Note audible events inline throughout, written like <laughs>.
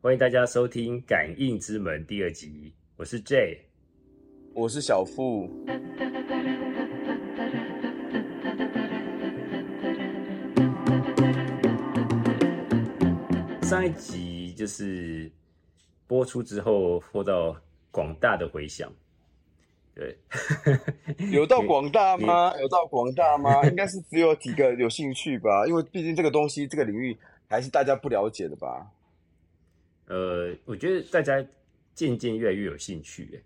欢迎大家收听《感应之门》第二集，我是 J，我是小付。上一集就是播出之后，获到广大的回响。对，<laughs> 有到广大吗？有到广大吗？<laughs> 应该是只有几个有兴趣吧，因为毕竟这个东西，这个领域还是大家不了解的吧。呃，我觉得大家渐渐越来越有兴趣，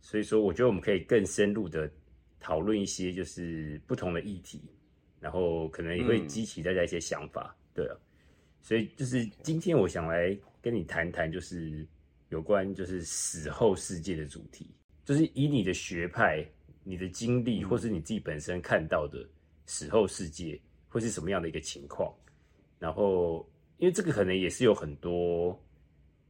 所以说我觉得我们可以更深入的讨论一些就是不同的议题，然后可能也会激起大家一些想法，对啊。所以就是今天我想来跟你谈谈，就是有关就是死后世界的主题。就是以你的学派、你的经历，或是你自己本身看到的死后世界会是什么样的一个情况？然后，因为这个可能也是有很多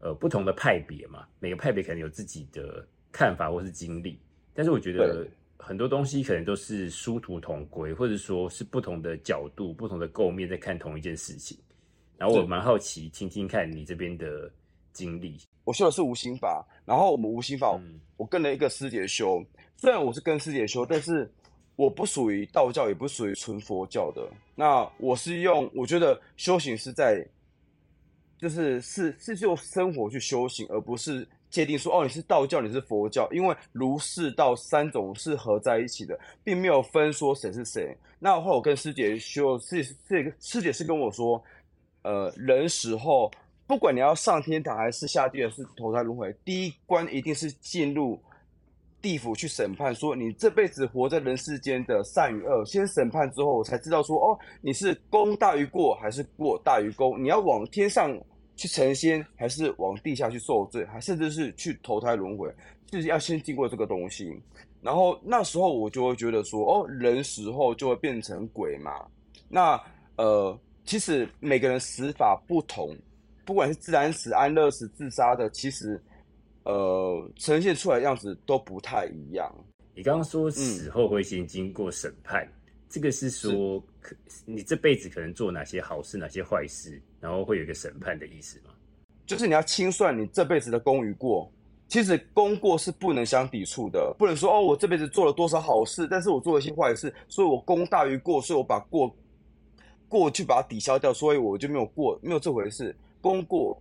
呃不同的派别嘛，每个派别可能有自己的看法或是经历。但是我觉得很多东西可能都是殊途同归，或者说是不同的角度、不同的构面在看同一件事情。然后我蛮好奇，听听看你这边的经历。我修的是无心法，然后我们无心法，我跟了一个师姐修。虽然我是跟师姐修，但是我不属于道教，也不属于纯佛教的。那我是用，我觉得修行是在，就是是是就生活去修行，而不是界定说哦你是道教，你是佛教。因为儒释道三种是合在一起的，并没有分说谁是谁。那后来我跟师姐修，这这个师姐是跟我说，呃，人死后。不管你要上天堂还是下地狱，是投胎轮回，第一关一定是进入地府去审判，说你这辈子活在人世间的善与恶，先审判之后，我才知道说哦，你是功大于过还是过大于功，你要往天上去成仙，还是往地下去受罪，还甚至是去投胎轮回，就是要先经过这个东西。然后那时候我就会觉得说，哦，人死后就会变成鬼嘛。那呃，其实每个人死法不同。不管是自然死、安乐死、自杀的，其实，呃，呈现出来的样子都不太一样。你刚刚说死后会先经过审判，这个是说，可你这辈子可能做哪些好事、哪些坏事，然后会有一个审判的意思吗？就是你要清算你这辈子的功与过。其实功过是不能相抵触的，不能说哦，我这辈子做了多少好事，但是我做了一些坏事，所以我功大于过，所以我把过过去把它抵消掉，所以我就没有过，没有这回事。功过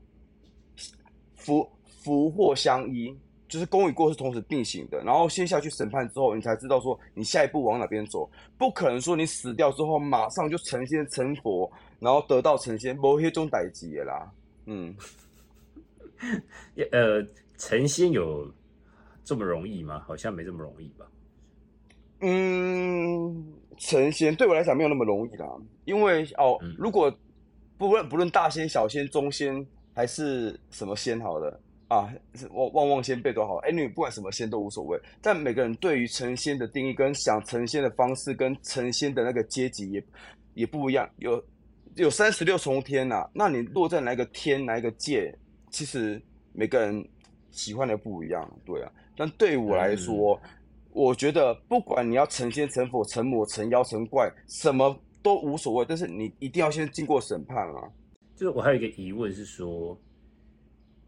<sniffs> 福福祸相依，就是功与过是同时并行的。然后先下去审判之后，你才知道说你下一步往哪边走。不可能说你死掉之后马上就成仙成佛，然后得道成仙，某些中歹劫啦。嗯，<laughs> 呃，成仙有这么容易吗？好像没这么容易吧。嗯，成仙对我来讲没有那么容易啦，因为哦，如果。不论不论大仙、小仙、中仙还是什么仙，好了啊，旺旺旺仙贝多好，哎，你不管什么仙都无所谓。但每个人对于成仙的定义、跟想成仙的方式、跟成仙的那个阶级也也不一样。有有三十六重天呐，那你落在哪一个天、哪一个界，其实每个人喜欢的不一样，对啊。但对我来说，我觉得不管你要成仙、成佛、成魔、成妖、成怪，什么。都无所谓，但是你一定要先经过审判啊。就是我还有一个疑问是说，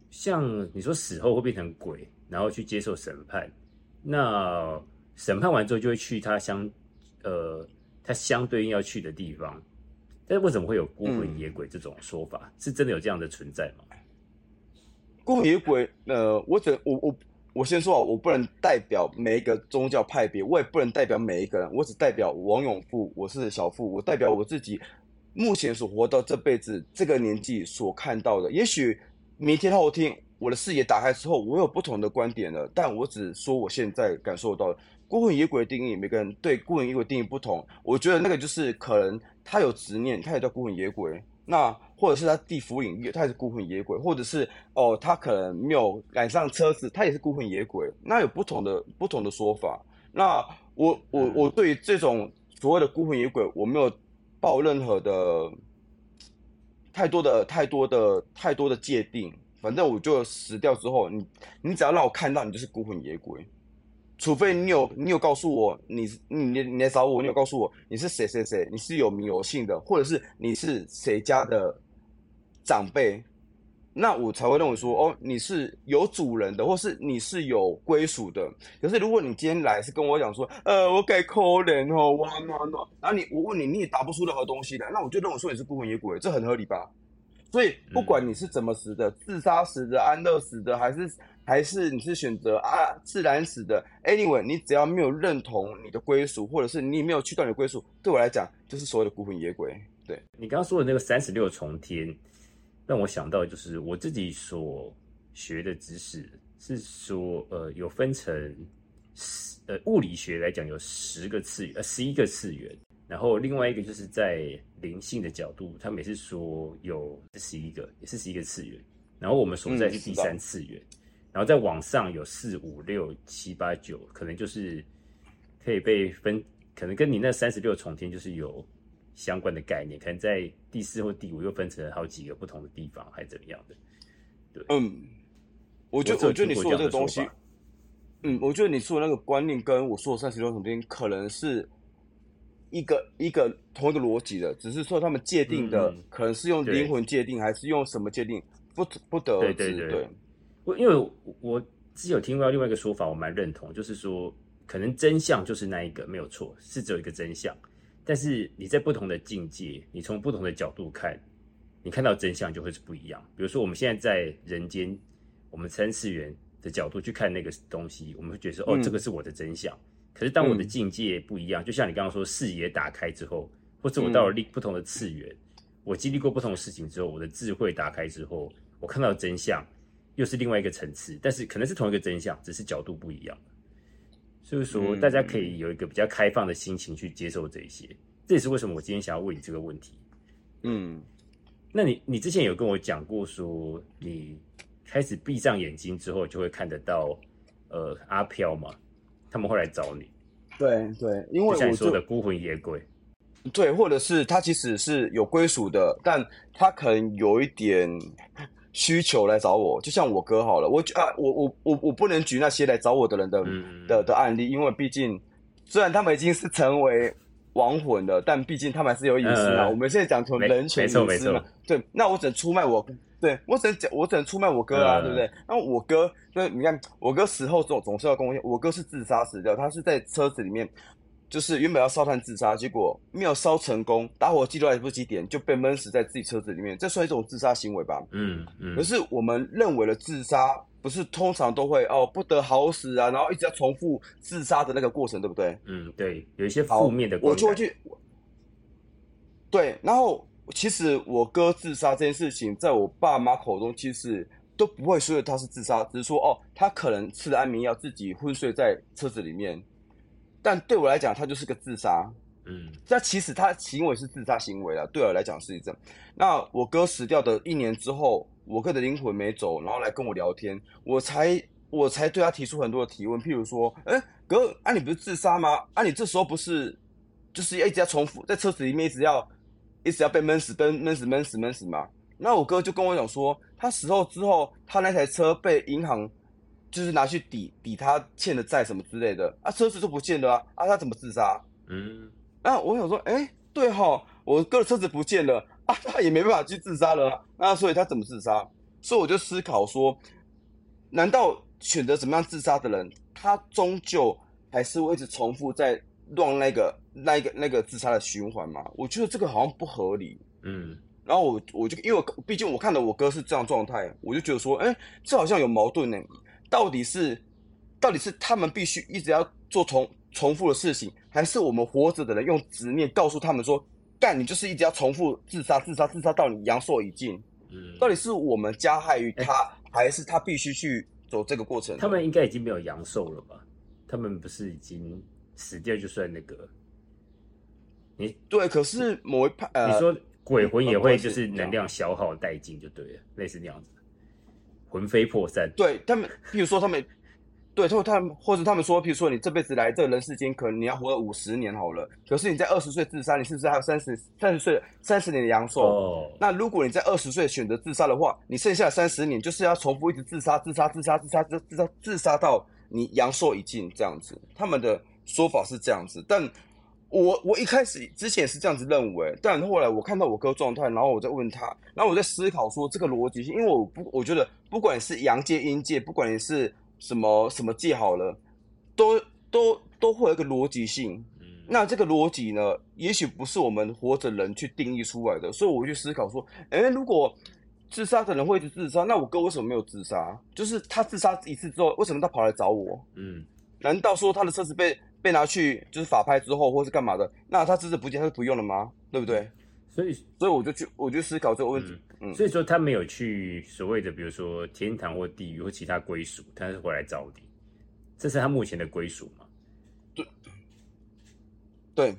像你说死后会变成鬼，然后去接受审判，那审判完之后就会去他相呃他相对应要去的地方，但是为什么会有孤魂野鬼这种说法？是真的有这样的存在吗？孤魂野鬼，呃，我只我我。我先说啊，我不能代表每一个宗教派别，我也不能代表每一个人，我只代表王永富，我是小富，我代表我自己目前所活到这辈子这个年纪所看到的。也许明天后天我的视野打开之后，我有不同的观点了，但我只说我现在感受到的孤魂野鬼的定义，每个人对孤魂野鬼定义不同。我觉得那个就是可能他有执念，他也叫孤魂野鬼。那或者是他地府领域，他也是孤魂野鬼，或者是哦，他可能没有赶上车子，他也是孤魂野鬼。那有不同的不同的说法。那我我我对这种所谓的孤魂野鬼，我没有抱任何的太多的太多的太多的界定。反正我就死掉之后，你你只要让我看到你就是孤魂野鬼。除非你有你有告诉我你你你来找我，你有告诉我你是谁谁谁，你是有名有姓的，或者是你是谁家的长辈，那我才会认为说，哦，你是有主人的，或是你是有归属的。可是如果你今天来是跟我讲说，呃，我给可怜哦，哇哇哇，然后你我问你，你也答不出任何东西来，那我就认为说你是孤魂野鬼，这很合理吧？所以不管你是怎么死的，自杀死的、安乐死的，还是还是你是选择啊自然死的，anyway，你只要没有认同你的归属，或者是你没有去到你的归属，对我来讲就是所谓的孤魂野鬼。对你刚刚说的那个三十六重天，让我想到就是我自己所学的知识是说，呃，有分成十呃物理学来讲有十个次元，呃十一个次元。然后另外一个就是在灵性的角度，他每次说有十一个，也是十一个次元。然后我们所在是第三次元，然后在网上有四五六七八九，可能就是可以被分，可能跟你那三十六重天就是有相关的概念。可能在第四或第五又分成了好几个不同的地方，还是怎么样的？对，嗯，我觉得我觉得你说的这个东西，嗯，我觉得你说的那个观念跟我说的三十六重天可能是。一个一个同一个逻辑的，只是说他们界定的可能是用灵魂界定，还是用什么界定，不不得而知。对，我因为我是有听到另外一个说法，我蛮认同，就是说可能真相就是那一个没有错，是只有一个真相。但是你在不同的境界，你从不同的角度看，你看到真相就会是不一样。比如说我们现在在人间，我们三次元的角度去看那个东西，我们会觉得说，哦，这个是我的真相。可是当我的境界不一样，就像你刚刚说视野打开之后，或者我到了另不同的次元，我经历过不同的事情之后，我的智慧打开之后，我看到真相又是另外一个层次，但是可能是同一个真相，只是角度不一样。所以说，大家可以有一个比较开放的心情去接受这些，这也是为什么我今天想要问你这个问题。嗯，那你你之前有跟我讲过说，你开始闭上眼睛之后就会看得到呃阿飘嘛？他们会来找你，对对，因为我说的孤魂野鬼，对，或者是他其实是有归属的，但他可能有一点需求来找我，就像我哥好了，我啊，我我我我不能举那些来找我的人的的的案例，因为毕竟虽然他们已经是成为亡魂了，但毕竟他们还是有隐私嘛。我们现在讲求人权隐私嘛，对，那我只能出卖我。对我只能讲，我只能出卖我哥啊，对不对？然后我哥，那你看，我哥死后总总是要跟我讲，我哥是自杀死掉，他是在车子里面，就是原本要烧炭自杀，结果没有烧成功，打火机都来不及点，就被闷死在自己车子里面，这算一种自杀行为吧？嗯嗯。可是我们认为的自杀，不是通常都会哦不得好死啊，然后一直要重复自杀的那个过程，对不对？嗯，对，有一些负面的。我就会去，对，然后。其实我哥自杀这件事情，在我爸妈口中，其实都不会说他是自杀，只是说哦，他可能吃了安眠药，自己昏睡在车子里面。但对我来讲，他就是个自杀。嗯，那其实他行为是自杀行为了，对我来讲是这样。那我哥死掉的一年之后，我哥的灵魂没走，然后来跟我聊天，我才我才对他提出很多的提问，譬如说，哎，哥，啊你不是自杀吗？啊你这时候不是就是一直要重复在车子里面一直要。一直要被闷死、闷闷死、闷死、闷死嘛？那我哥就跟我讲说，他死后之后，他那台车被银行就是拿去抵抵他欠的债什么之类的，啊，车子就不见了啊，啊，他怎么自杀？嗯，那我想说，哎，对哈，我哥的车子不见了，啊，他也没办法去自杀了，那所以他怎么自杀？所以我就思考说，难道选择怎么样自杀的人，他终究还是会一直重复在？乱那个那个那个自杀的循环吗，我觉得这个好像不合理。嗯，然后我我就因为毕竟我看到我哥是这样状态，我就觉得说，哎，这好像有矛盾呢。到底是到底是他们必须一直要做重重复的事情，还是我们活着的人用执念告诉他们说，干你就是一直要重复自杀自杀自杀到你阳寿已尽？嗯，到底是我们加害于他，还是他必须去走这个过程？他们应该已经没有阳寿了吧？他们不是已经？死掉就算那个，你对，可是某一派，你说鬼魂也会就是能量消耗殆尽就对了，类似那样子，魂飞魄散。对他们，譬如说他们，对，他们他们或者他们说，譬如说你这辈子来这人世间，可能你要活五十年好了，可是你在二十岁自杀，你是不是还有三十三十岁三十年的阳寿？哦，那如果你在二十岁选择自杀的话，你剩下三十年就是要重复一直自杀、自杀、自杀、自杀、自杀、自杀到你阳寿已尽这样子，他们的。说法是这样子，但我我一开始之前是这样子认为，但后来我看到我哥状态，然后我在问他，然后我在思考说这个逻辑性，因为我不我觉得不管是阳界阴界，不管你是什么什么界好了，都都都会有一个逻辑性。那这个逻辑呢，也许不是我们活着人去定义出来的，所以我去思考说，哎，如果自杀的人会是自杀，那我哥为什么没有自杀？就是他自杀一次之后，为什么他跑来找我？嗯，难道说他的车子被被拿去就是法拍之后，或是干嘛的？那他车子不见，他是不用了吗？对不对？所以，所以我就去，我就思考这个问题。嗯，所以说他没有去所谓的，比如说天堂或地狱或其他归属，他是回来找你，这是他目前的归属吗？对，对，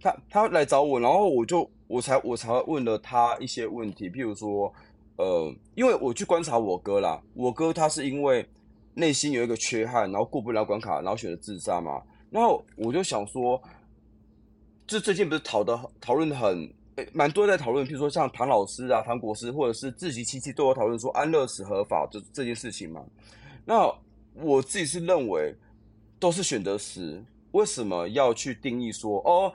他他来找我，然后我就我才我才问了他一些问题，譬如说。呃，因为我去观察我哥啦，我哥他是因为内心有一个缺憾，然后过不了关卡，然后选择自杀嘛。然后我就想说，这最近不是讨的讨论很蛮多在讨论，譬如说像唐老师啊、唐国师，或者是自习亲戚都有讨论说安乐死合法这这件事情嘛。那我自己是认为都是选择死，为什么要去定义说哦，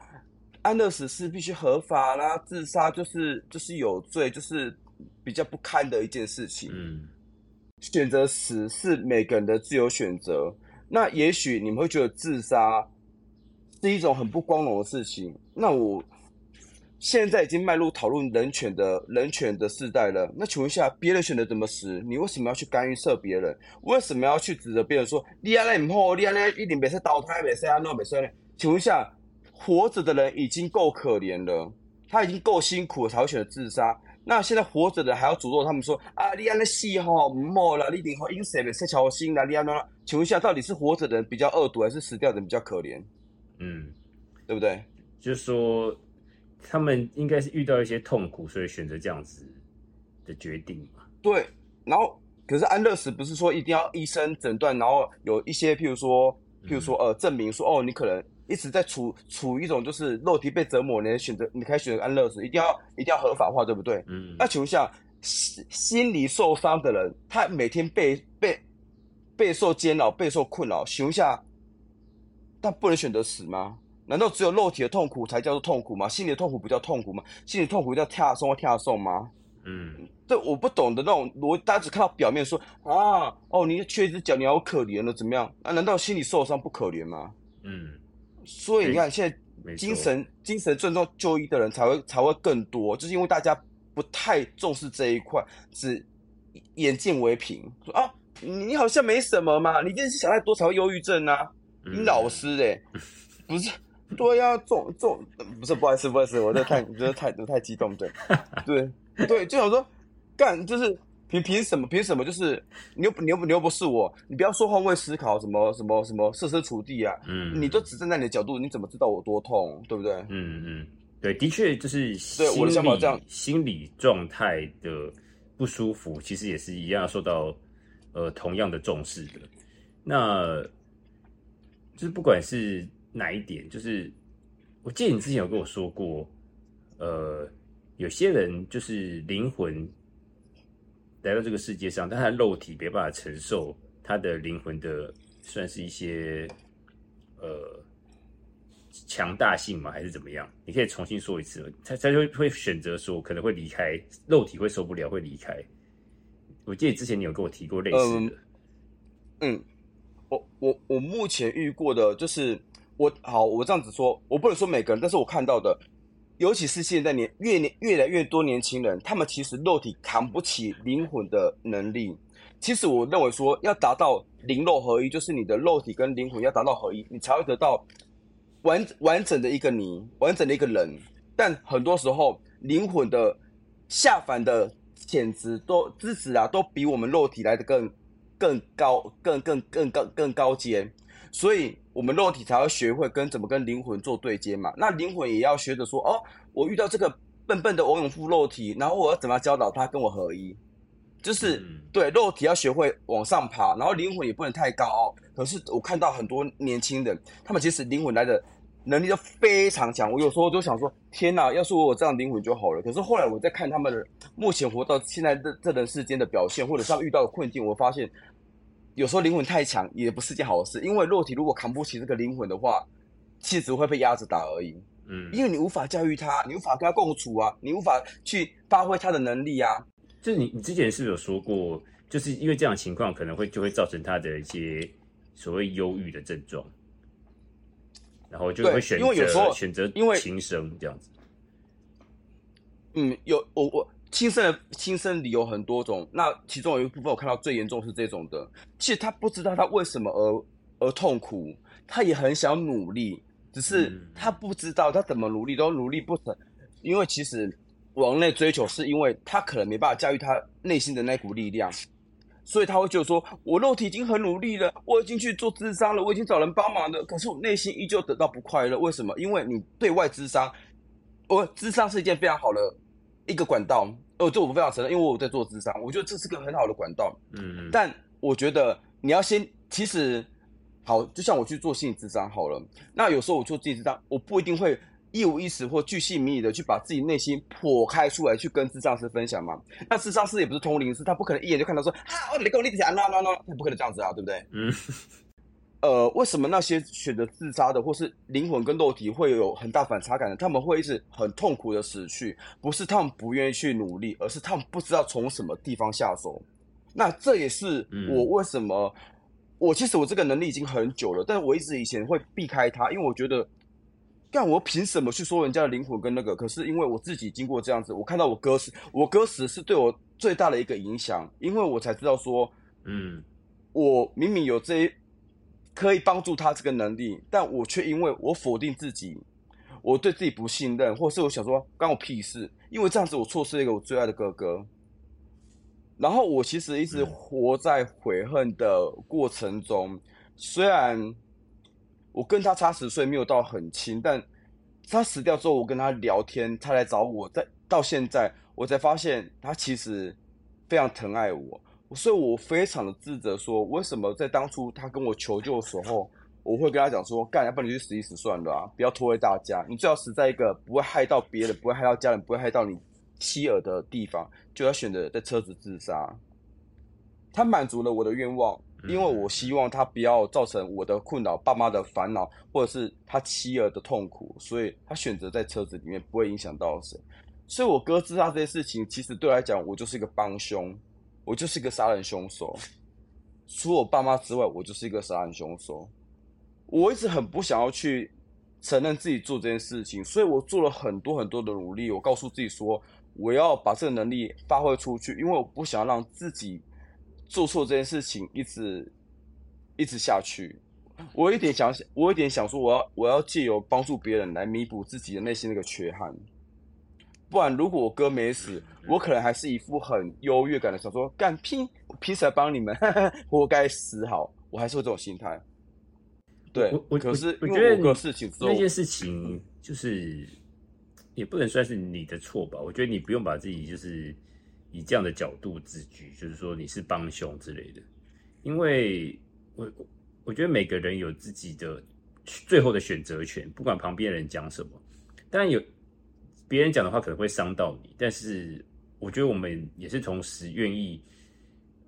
安乐死是必须合法啦，自杀就是就是有罪，就是。比较不堪的一件事情。嗯，选择死是每个人的自由选择。那也许你们会觉得自杀是一种很不光荣的事情。那我现在已经迈入讨论人权的人权的时代了。那请问一下，别人选择怎么死，你为什么要去干预涉别人？为什么要去指责别人说你安那唔好，你安那一定别是倒胎，别是安那别是呢？请问一下，活着的人已经够可怜了，他已经够辛苦了，才会选择自杀。那现在活着的还要诅咒他们说啊，你安那死吼唔好啦，你顶好因谁的色桥心啦，你安那？请问一下，到底是活着的人比较恶毒，还是死掉的人比较可怜？嗯，对不对？就是说，他们应该是遇到一些痛苦，所以选择这样子的决定嘛。对，然后可是安乐死不是说一定要医生诊断，然后有一些譬如说，譬如说呃，证明说哦，你可能。一直在处处一种就是肉体被折磨，你选择你可以选择安乐死，一定要一定要合法化，对不对？嗯。那请问一下，心心理受伤的人，他每天被被备受煎熬、备受困扰，请问一下，他不能选择死吗？难道只有肉体的痛苦才叫做痛苦吗？心理的痛苦不叫痛苦吗？心理痛苦叫跳送或跳送吗？嗯。这我不懂的那种逻，大家只看到表面说啊，哦，你缺一只脚，你好可怜了，怎么样？啊难道心理受伤不可怜吗？嗯。所以你看，现在精神精神症状就医的人才会才会更多，就是因为大家不太重视这一块，只眼见为凭，说啊，你好像没什么嘛，你真是想太多才会忧郁症啊。你老师哎，<laughs> 不是，对呀，重重不是，不好意思，不好意思，我这太，我觉得太，我太激动，对，<laughs> 对，对，就想说干，就是。凭凭什么？凭什么？就是你又你又你又不是我，你不要说换位思考，什么什么什么设身处地啊！嗯，你就只站在你的角度，你怎么知道我多痛？对不对？嗯嗯，对，的确就是对我的想法这样，心理状态的不舒服，其实也是一样受到呃同样的重视的。那就是不管是哪一点，就是我记得你之前有跟我说过，呃，有些人就是灵魂。来到这个世界上，但他的肉体没办法承受他的灵魂的，算是一些呃强大性吗？还是怎么样？你可以重新说一次。他他就会选择说，可能会离开，肉体会受不了，会离开。我记得之前你有跟我提过类似的。嗯，我我我目前遇过的就是，我好，我这样子说，我不能说每个人，但是我看到的。尤其是现在年越年越来越多年轻人，他们其实肉体扛不起灵魂的能力。其实我认为说，要达到灵肉合一，就是你的肉体跟灵魂要达到合一，你才会得到完完整的一个你，完整的一个人。但很多时候，灵魂的下凡的潜质都资质啊，都比我们肉体来的更更高，更更更高更高阶。所以，我们肉体才会学会跟怎么跟灵魂做对接嘛。那灵魂也要学着说，哦，我遇到这个笨笨的王永富肉体，然后我要怎么教导他跟我合一？就是对肉体要学会往上爬，然后灵魂也不能太高傲。可是我看到很多年轻人，他们其实灵魂来的能力都非常强。我有时候都想说，天哪，要是我有这样灵魂就好了。可是后来我在看他们的目前活到现在这这人世间的表现，或者是遇到的困境，我发现。有时候灵魂太强也不是件好事，因为肉体如果扛不起这个灵魂的话，其实只会被压着打而已。嗯，因为你无法教育他，你无法跟他共处啊，你无法去发挥他的能力啊。就是你，你之前是有说过，就是因为这样情况可能会就会造成他的一些所谓忧郁的症状，然后就会选择选择因为轻生这样子。嗯，有我我轻生的轻生理由很多种，那其中有一部分我看到最严重是这种的，其实他不知道他为什么而而痛苦，他也很想努力。只是他不知道他怎么努力都努力不成，因为其实往内追求是因为他可能没办法驾驭他内心的那股力量，所以他会觉得说：“我肉体已经很努力了，我已经去做智商了，我已经找人帮忙了，可是我内心依旧得到不快乐。为什么？因为你对外智商，我智商是一件非常好的一个管道。哦，这我非常承认，因为我在做智商，我觉得这是个很好的管道。嗯，但我觉得你要先，其实。好，就像我去做心理智商好了，那有时候我做心理智商，我不一定会一五一十或巨细靡遗的去把自己内心剖开出来去跟智商师分享嘛。那智商师也不是通灵师，他不可能一眼就看到说，啊，你跟我立起来，那那那，他不可能这样子啊，对不对？嗯。呃，为什么那些选择自杀的，或是灵魂跟肉体会有很大反差感的，他们会一直很痛苦的死去？不是他们不愿意去努力，而是他们不知道从什么地方下手。那这也是我为什么。我其实我这个能力已经很久了，但是我一直以前会避开他，因为我觉得，干我凭什么去说人家的灵魂跟那个？可是因为我自己经过这样子，我看到我哥死，我哥死是对我最大的一个影响，因为我才知道说，嗯，我明明有这可以帮助他这个能力，但我却因为我否定自己，我对自己不信任，或是我想说关我屁事，因为这样子我错失了一个我最爱的哥哥。然后我其实一直活在悔恨的过程中，虽然我跟他差十岁，没有到很亲，但他死掉之后，我跟他聊天，他来找我，在到现在，我才发现他其实非常疼爱我，所以我非常的自责，说为什么在当初他跟我求救的时候，我会跟他讲说，干，要不然你去死一死算了啊，不要拖累大家，你最好死在一个不会害到别人，不会害到家人，不会害到你。妻儿的地方就要选择在车子自杀，他满足了我的愿望，因为我希望他不要造成我的困扰、爸妈的烦恼，或者是他妻儿的痛苦，所以他选择在车子里面不会影响到谁。所以，我哥自杀这件事情，其实对我来讲，我就是一个帮凶，我就是一个杀人凶手。除我爸妈之外，我就是一个杀人凶手。我一直很不想要去承认自己做这件事情，所以我做了很多很多的努力。我告诉自己说。我要把这个能力发挥出去，因为我不想让自己做错这件事情，一直一直下去。我有点想，我有点想说，我要我要借由帮助别人来弥补自己的内心那个缺憾。不然，如果我哥没死，我可能还是一副很优越感的，想说干拼拼死来帮你们，<laughs> 活该死好。我还是会这种心态。对，我我可是我觉得个事情那件事情就是。也不能算是你的错吧？我觉得你不用把自己就是以这样的角度自居，就是说你是帮凶之类的。因为我我觉得每个人有自己的最后的选择权，不管旁边人讲什么。当然有别人讲的话可能会伤到你，但是我觉得我们也是同时愿意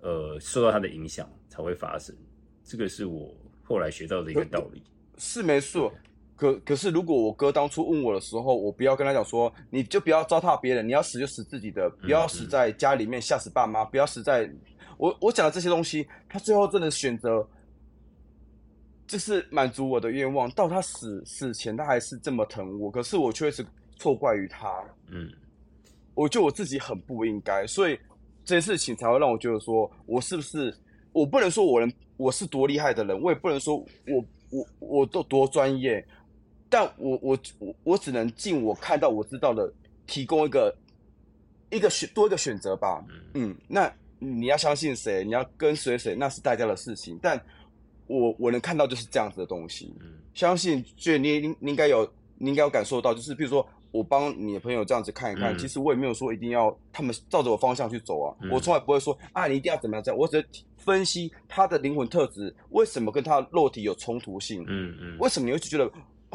呃受到他的影响才会发生。这个是我后来学到的一个道理。是没错。可可是，如果我哥当初问我的时候，我不要跟他讲说，你就不要糟蹋别人，你要死就死自己的，不要死在家里面吓死爸妈，不要死在……我我讲的这些东西，他最后真的选择，就是满足我的愿望。到他死死前，他还是这么疼我，可是我却是错怪于他。嗯，我觉得我自己很不应该，所以这件事情才会让我觉得说，我是不是我不能说我能我是多厉害的人，我也不能说我我我都多专业。但我我我我只能尽我看到我知道的，提供一个一个选多一个选择吧。嗯，那你要相信谁，你要跟随谁，那是大家的事情。但我我能看到就是这样子的东西。嗯，相信就你你你应该有你应该有感受到，就是比如说我帮你的朋友这样子看一看，其实我也没有说一定要他们照着我方向去走啊。我从来不会说啊，你一定要怎么样这样。我只分析他的灵魂特质为什么跟他的肉体有冲突性。嗯嗯，为什么你会觉得？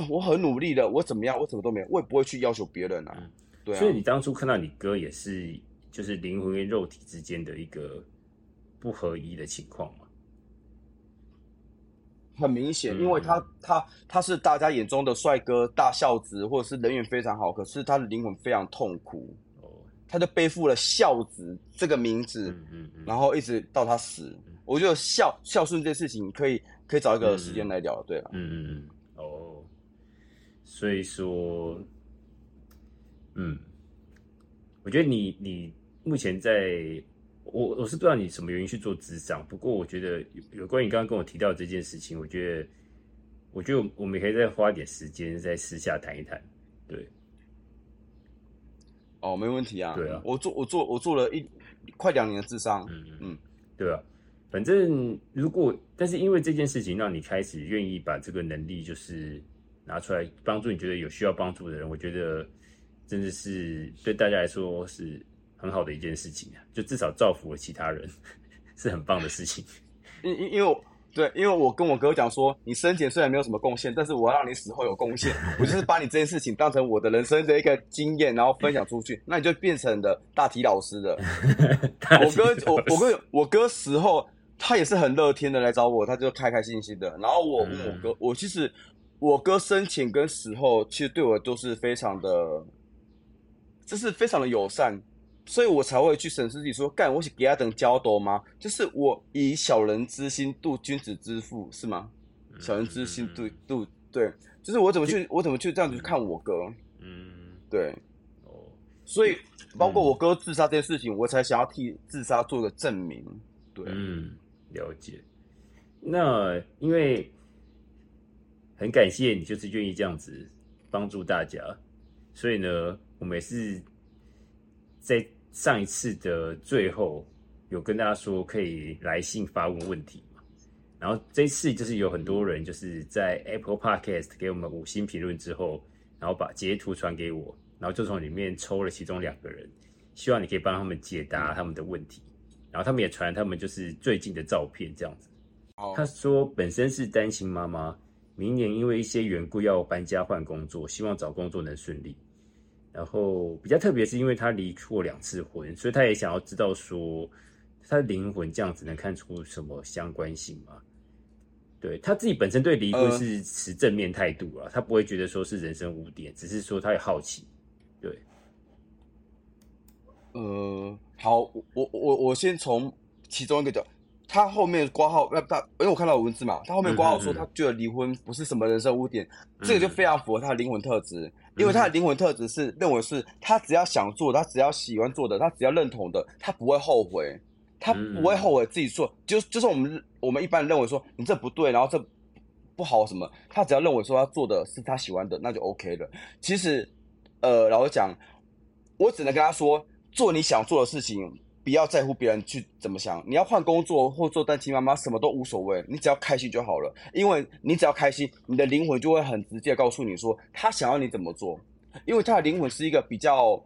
我很努力的，我怎么样？我什么都没有，我也不会去要求别人啊。对啊。所以你当初看到你哥也是，就是灵魂跟肉体之间的一个不合一的情况嘛？很明显，因为他他他是大家眼中的帅哥、大孝子，或者是人缘非常好，可是他的灵魂非常痛苦。哦，他就背负了孝子这个名字，嗯嗯，然后一直到他死。我觉得孝孝顺这件事情，可以可以找一个时间来聊，对了。嗯嗯嗯，哦，所以说，嗯，我觉得你你目前在。我我是不知道你什么原因去做智商，不过我觉得有有关于刚刚跟我提到这件事情，我觉得我觉得我们可以再花点时间在私下谈一谈，对。哦，没问题啊。对啊，我做我做我做了一快两年的智商，嗯嗯，对啊。反正如果但是因为这件事情让你开始愿意把这个能力就是拿出来帮助你觉得有需要帮助的人，我觉得真的是对大家来说是。很好的一件事情啊，就至少造福了其他人，是很棒的事情。<laughs> 因因因为对，因为我跟我哥讲说，你生前虽然没有什么贡献，但是我要让你死后有贡献。我就是把你这件事情当成我的人生的一个经验，然后分享出去，那你就变成了大体老师的。<laughs> 我哥，我我哥，我哥死后，他也是很乐天的来找我，他就开开心心的。然后我问我哥，我其实我哥生前跟死后，其实对我都是非常的，就是非常的友善。所以我才会去审视自己，说干，我是给他等交多吗？就是我以小人之心度君子之腹，是吗？小人之心度度对，就是我怎么去，我怎么去这样子去看我哥？嗯，对，哦，所以包括我哥自杀这件事情，我才想要替自杀做个证明。对，嗯，了解。那因为很感谢你，就是愿意这样子帮助大家，所以呢，我们也是在。上一次的最后有跟大家说可以来信发问问题嘛？然后这次就是有很多人就是在 Apple Podcast 给我们五星评论之后，然后把截图传给我，然后就从里面抽了其中两个人，希望你可以帮他们解答他们的问题。然后他们也传他们就是最近的照片这样子。他说本身是单亲妈妈，明年因为一些缘故要搬家换工作，希望找工作能顺利。然后比较特别是因为他离过两次婚，所以他也想要知道说他的灵魂这样子能看出什么相关性吗？对他自己本身对离婚是持正面态度啊，他不会觉得说是人生污点，只是说他也好奇。对，呃，好，我我我先从其中一个角，他后面挂号，那他因为我看到文字嘛，他后面挂号说他觉得离婚不是什么人生污点，这个就非常符合他的灵魂特质。因为他的灵魂特质是认为是他只要想做，他只要喜欢做的，他只要认同的，他不会后悔，他不会后悔自己做。就就是我们我们一般认为说你这不对，然后这不好什么，他只要认为说他做的是他喜欢的，那就 OK 了。其实，呃，老实讲，我只能跟他说，做你想做的事情。不要在乎别人去怎么想，你要换工作或做单亲妈妈，什么都无所谓，你只要开心就好了。因为你只要开心，你的灵魂就会很直接告诉你说，他想要你怎么做。因为他的灵魂是一个比较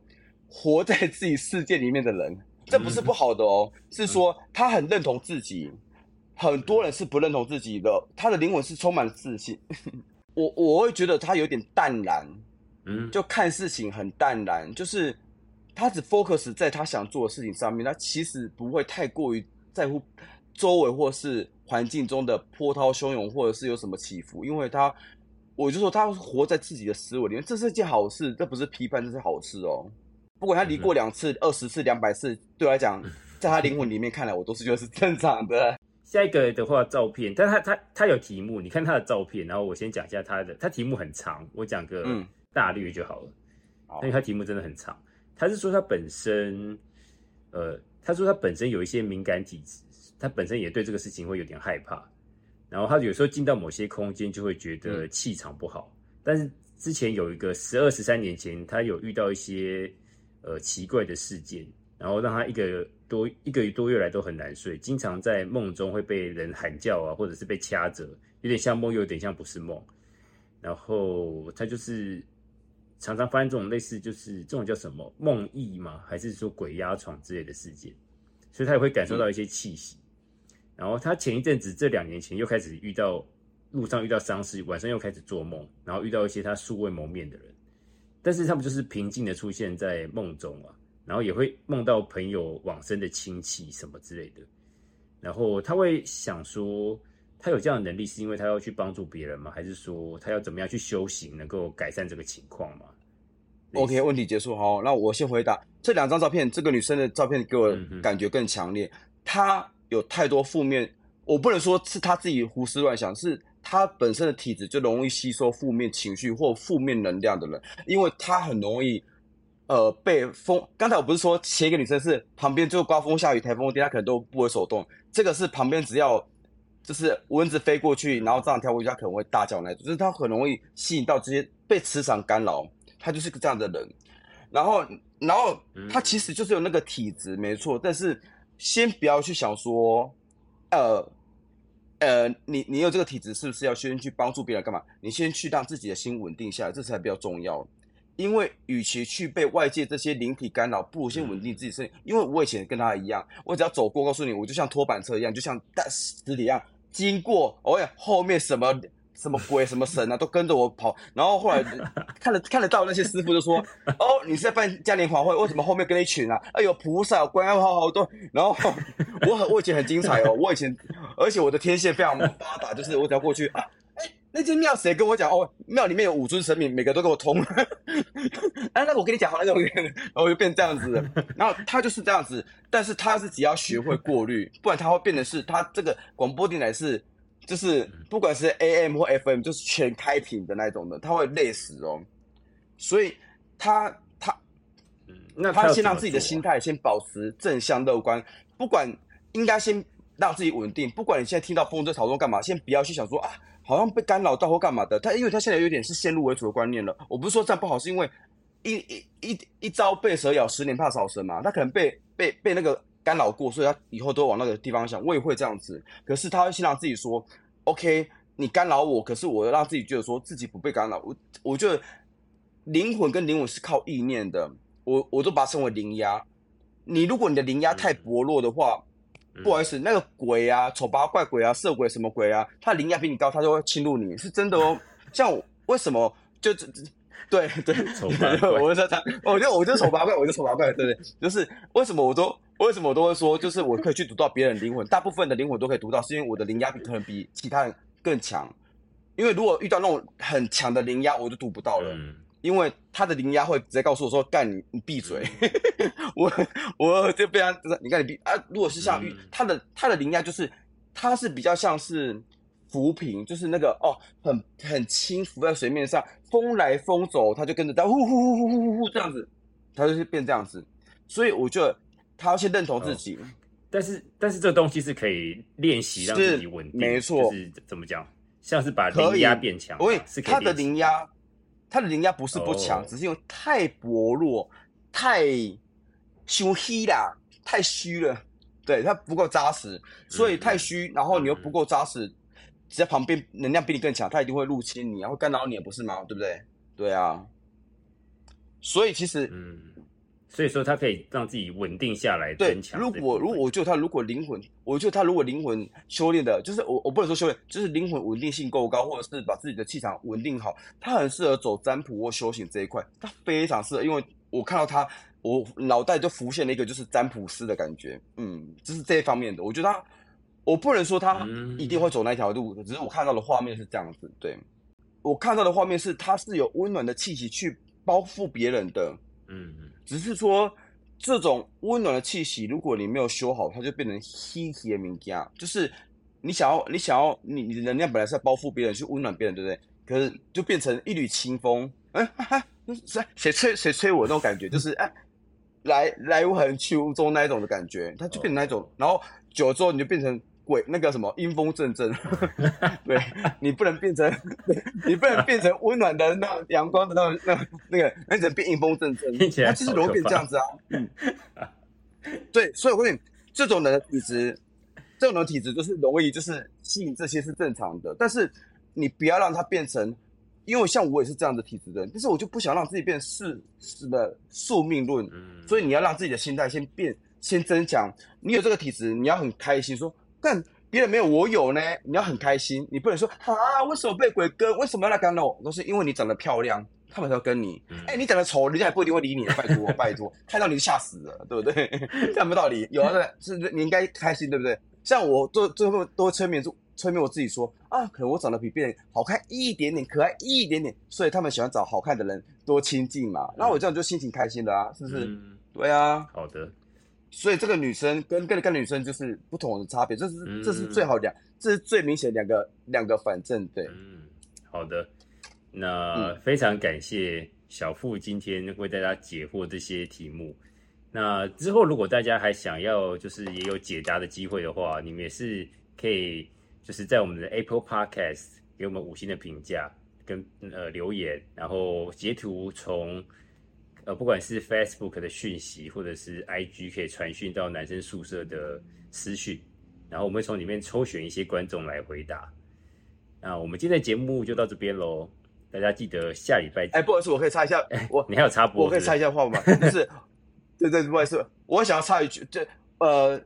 活在自己世界里面的人，这不是不好的哦，是说他很认同自己。很多人是不认同自己的，他的灵魂是充满自信。我我会觉得他有点淡然，嗯，就看事情很淡然，就是。他只 focus 在他想做的事情上面，他其实不会太过于在乎周围或是环境中的波涛汹涌，或者是有什么起伏，因为他，我就说他活在自己的思维里面，这是一件好事，这不是批判，这是好事哦。不管他离过两次、二十次、两百次，对我来讲，在他灵魂里面看来，我都是觉得是正常的。下一个的话，照片，但他他他有题目，你看他的照片，然后我先讲一下他的，他题目很长，我讲个大略就好了，因为他题目真的很长。他是说他本身，呃，他说他本身有一些敏感体质，他本身也对这个事情会有点害怕，然后他有时候进到某些空间就会觉得气场不好。但是之前有一个十二十三年前，他有遇到一些呃奇怪的事件，然后让他一个多一个多月来都很难睡，经常在梦中会被人喊叫啊，或者是被掐着，有点像梦，又有点像不是梦。然后他就是。常常发生这种类似，就是这种叫什么梦呓吗？还是说鬼压床之类的事件？所以他也会感受到一些气息。然后他前一阵子，这两年前又开始遇到路上遇到丧尸，晚上又开始做梦，然后遇到一些他素未谋面的人。但是他们就是平静的出现在梦中啊，然后也会梦到朋友往生的亲戚什么之类的。然后他会想说，他有这样的能力，是因为他要去帮助别人吗？还是说他要怎么样去修行，能够改善这个情况吗？OK，问题结束。好，那我先回答这两张照片。这个女生的照片给我感觉更强烈。她有太多负面，我不能说是她自己胡思乱想，是她本身的体质就容易吸收负面情绪或负面能量的人，因为她很容易呃被风。刚才我不是说前一个女生是旁边就刮风下雨、台风天，她可能都不为所动。这个是旁边只要。就是蚊子飞过去，然后这样跳过去，它可能会大叫那种。就是它很容易吸引到这些被磁场干扰，他就是个这样的人。然后，然后他其实就是有那个体质，没错。但是先不要去想说，呃，呃，你你有这个体质，是不是要先去帮助别人干嘛？你先去让自己的心稳定下来，这才比较重要。因为与其去被外界这些灵体干扰，不如先稳定自己身体。因为我以前跟他一样，我只要走过，告诉你，我就像拖板车一样，就像大尸体一样。经过，哦呀，后面什么什么鬼、什么神啊，都跟着我跑。然后后来 <laughs> 看得看得到那些师傅就说：“ <laughs> 哦，你是在办嘉年华会，为什么后面跟一群啊？哎呦，菩萨、关好好多。”然后 <laughs> 我很我以前很精彩哦，我以前而且我的天线非常发达，就是我只要过去啊。那间庙谁跟我讲哦？庙里面有五尊神明，每个都给我通。哎，那我跟你讲好，那种，然后就变这样子。然后他就是这样子，但是他是只要学会过滤，不然他会变成是他这个广播电台是就是不管是 AM 或 FM 就是全开屏的那种的，他会累死哦。所以他他嗯，那他先让自己的心态先保持正向乐观，不管应该先让自己稳定，不管你现在听到风吹草动干嘛，先不要去想说啊。好像被干扰到或干嘛的，他因为他现在有点是先入为主的观念了。我不是说这样不好，是因为一一一一朝被蛇咬，十年怕草绳嘛。他可能被被被那个干扰过，所以他以后都往那个地方想。我也会这样子，可是他会先让自己说：“OK，你干扰我，可是我让自己觉得说自己不被干扰。”我我觉得灵魂跟灵魂是靠意念的，我我都把它称为灵压。你如果你的灵压太薄弱的话，不好意思，那个鬼啊，丑八怪鬼啊，色鬼什么鬼啊，他灵压比你高，他就会侵入你，是真的哦。像为什么就这对对，我就他，我就我就丑八怪，我就丑八怪，对不对，就是为什么我都为什么我都会说，就是我可以去读到别人灵魂，大部分的灵魂都可以读到，是因为我的灵压比可能比其他人更强。因为如果遇到那种很强的灵压，我就读不到了。因为他的灵压会直接告诉我说：“干你，你闭嘴！” <laughs> 我我就非常就是你看你闭啊。如果是像他的他的灵压就是，他是比较像是浮萍，就是那个哦，很很轻浮在水面上，风来风走，他就跟着在呼呼呼呼呼呼呼这样子，他就是变这样子。所以我觉得他要先认同自己。但是但是这东西是可以练习让自己稳定，没错，是怎么讲？像是把灵压变强，他的灵压。他的灵压不是不强，只是因为太薄弱、太虚啦，太虚了。对他不够扎实，所以太虚。然后你又不够扎实，只要旁边能量比你更强，他一定会入侵你，然后干扰你，不是吗？对不对？对啊。所以其实，嗯。所以说，他可以让自己稳定下来，增强。如果如果我觉得他如果灵魂，我觉得他如果灵魂修炼的，就是我我不能说修炼，就是灵魂稳定性够高，或者是把自己的气场稳定好，他很适合走占卜或修行这一块。他非常适合，因为我看到他，我脑袋就浮现了一个就是占卜师的感觉。嗯，就是这一方面的。我觉得他，我不能说他一定会走那条路，只是我看到的画面是这样子。对我看到的画面是，他是有温暖的气息去包覆别人的。嗯嗯。只是说，这种温暖的气息，如果你没有修好，它就变成稀奇的名家。就是你想要，你想要，你你的能量本来是要包覆别人，去温暖别人，对不对？可是就变成一缕清风，哎哎，谁谁吹谁吹我那种感觉，就是哎，来来无痕去无踪那一种的感觉，它就变成那一种。然后久了之后，你就变成。鬼那个什么阴风阵阵，<laughs> 对你不能变成，你不能变成温暖的那阳光的那种那那个，那只能变阴风阵阵，他其实容易变这样子啊。嗯，对，所以我跟你这种人的体质，这种人的体质就是容易就是吸引这些是正常的，但是你不要让它变成，因为像我也是这样的体质的人，但是我就不想让自己变世世的宿命论，所以你要让自己的心态先变，先增强。你有这个体质，你要很开心说。但别人没有，我有呢。你要很开心，你不能说啊，为什么被鬼跟？为什么要来干扰？都是因为你长得漂亮，他们才要跟你。哎，你长得丑，人家也不一定会理你。拜托，<laughs> 拜托，看到你就吓死了，对不对？<laughs> 这没道理，有的是你应该开心，对不对？像我做最后都催眠，催眠我自己说啊，可能我长得比别人好看一点点，可爱一点点，所以他们喜欢找好看的人多亲近嘛。那我这样就心情开心的啊，是不是？对啊。好的。所以这个女生跟跟跟女生就是不同的差别，这是这是最好两，这是最明显两个两个反正对。嗯，好的。那非常感谢小付今天为大家解惑这些题目。那之后如果大家还想要就是也有解答的机会的话，你们也是可以就是在我们的 Apple Podcast 给我们五星的评价跟呃留言，然后截图从。呃，不管是 Facebook 的讯息，或者是 IG 可以传讯到男生宿舍的私讯，然后我们会从里面抽选一些观众来回答。那我们今天的节目就到这边喽，大家记得下礼拜。哎，不好意思，我可以插一下，我你还有插播，我可以插一下话吗？就是，对对，不好意思，我想要插一句，这呃，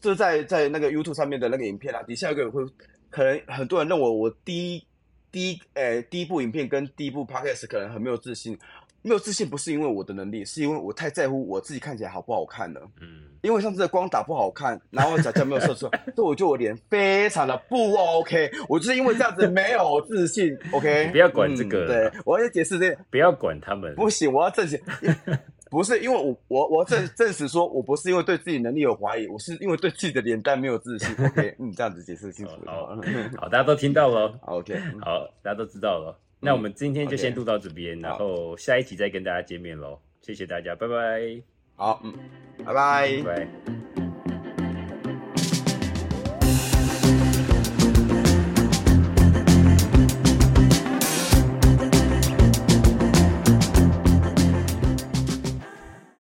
这在在那个 YouTube 上面的那个影片啊，底下有个人会，可能很多人认为我第一第一诶第一部影片跟第一部 Podcast 可能很没有自信。没有自信不是因为我的能力，是因为我太在乎我自己看起来好不好看了。嗯，因为上次的光打不好看，然后假假没有射出来，<laughs> 所以我就我脸非常的不 OK。我就是因为这样子没有自信。OK，不要管这个。对，我要解释这，不要管他们。不行，我要证实，<laughs> 不是因为我我我证证实说我不是因为对自己能力有怀疑，我是因为对自己的脸蛋没有自信。OK，嗯，这样子解释清楚。好，好，大家都听到了。<laughs> OK，好，大家都知道了。那我们今天就先录到这边，然后下一集再跟大家见面喽。谢谢大家，拜拜。好，嗯，拜拜，拜。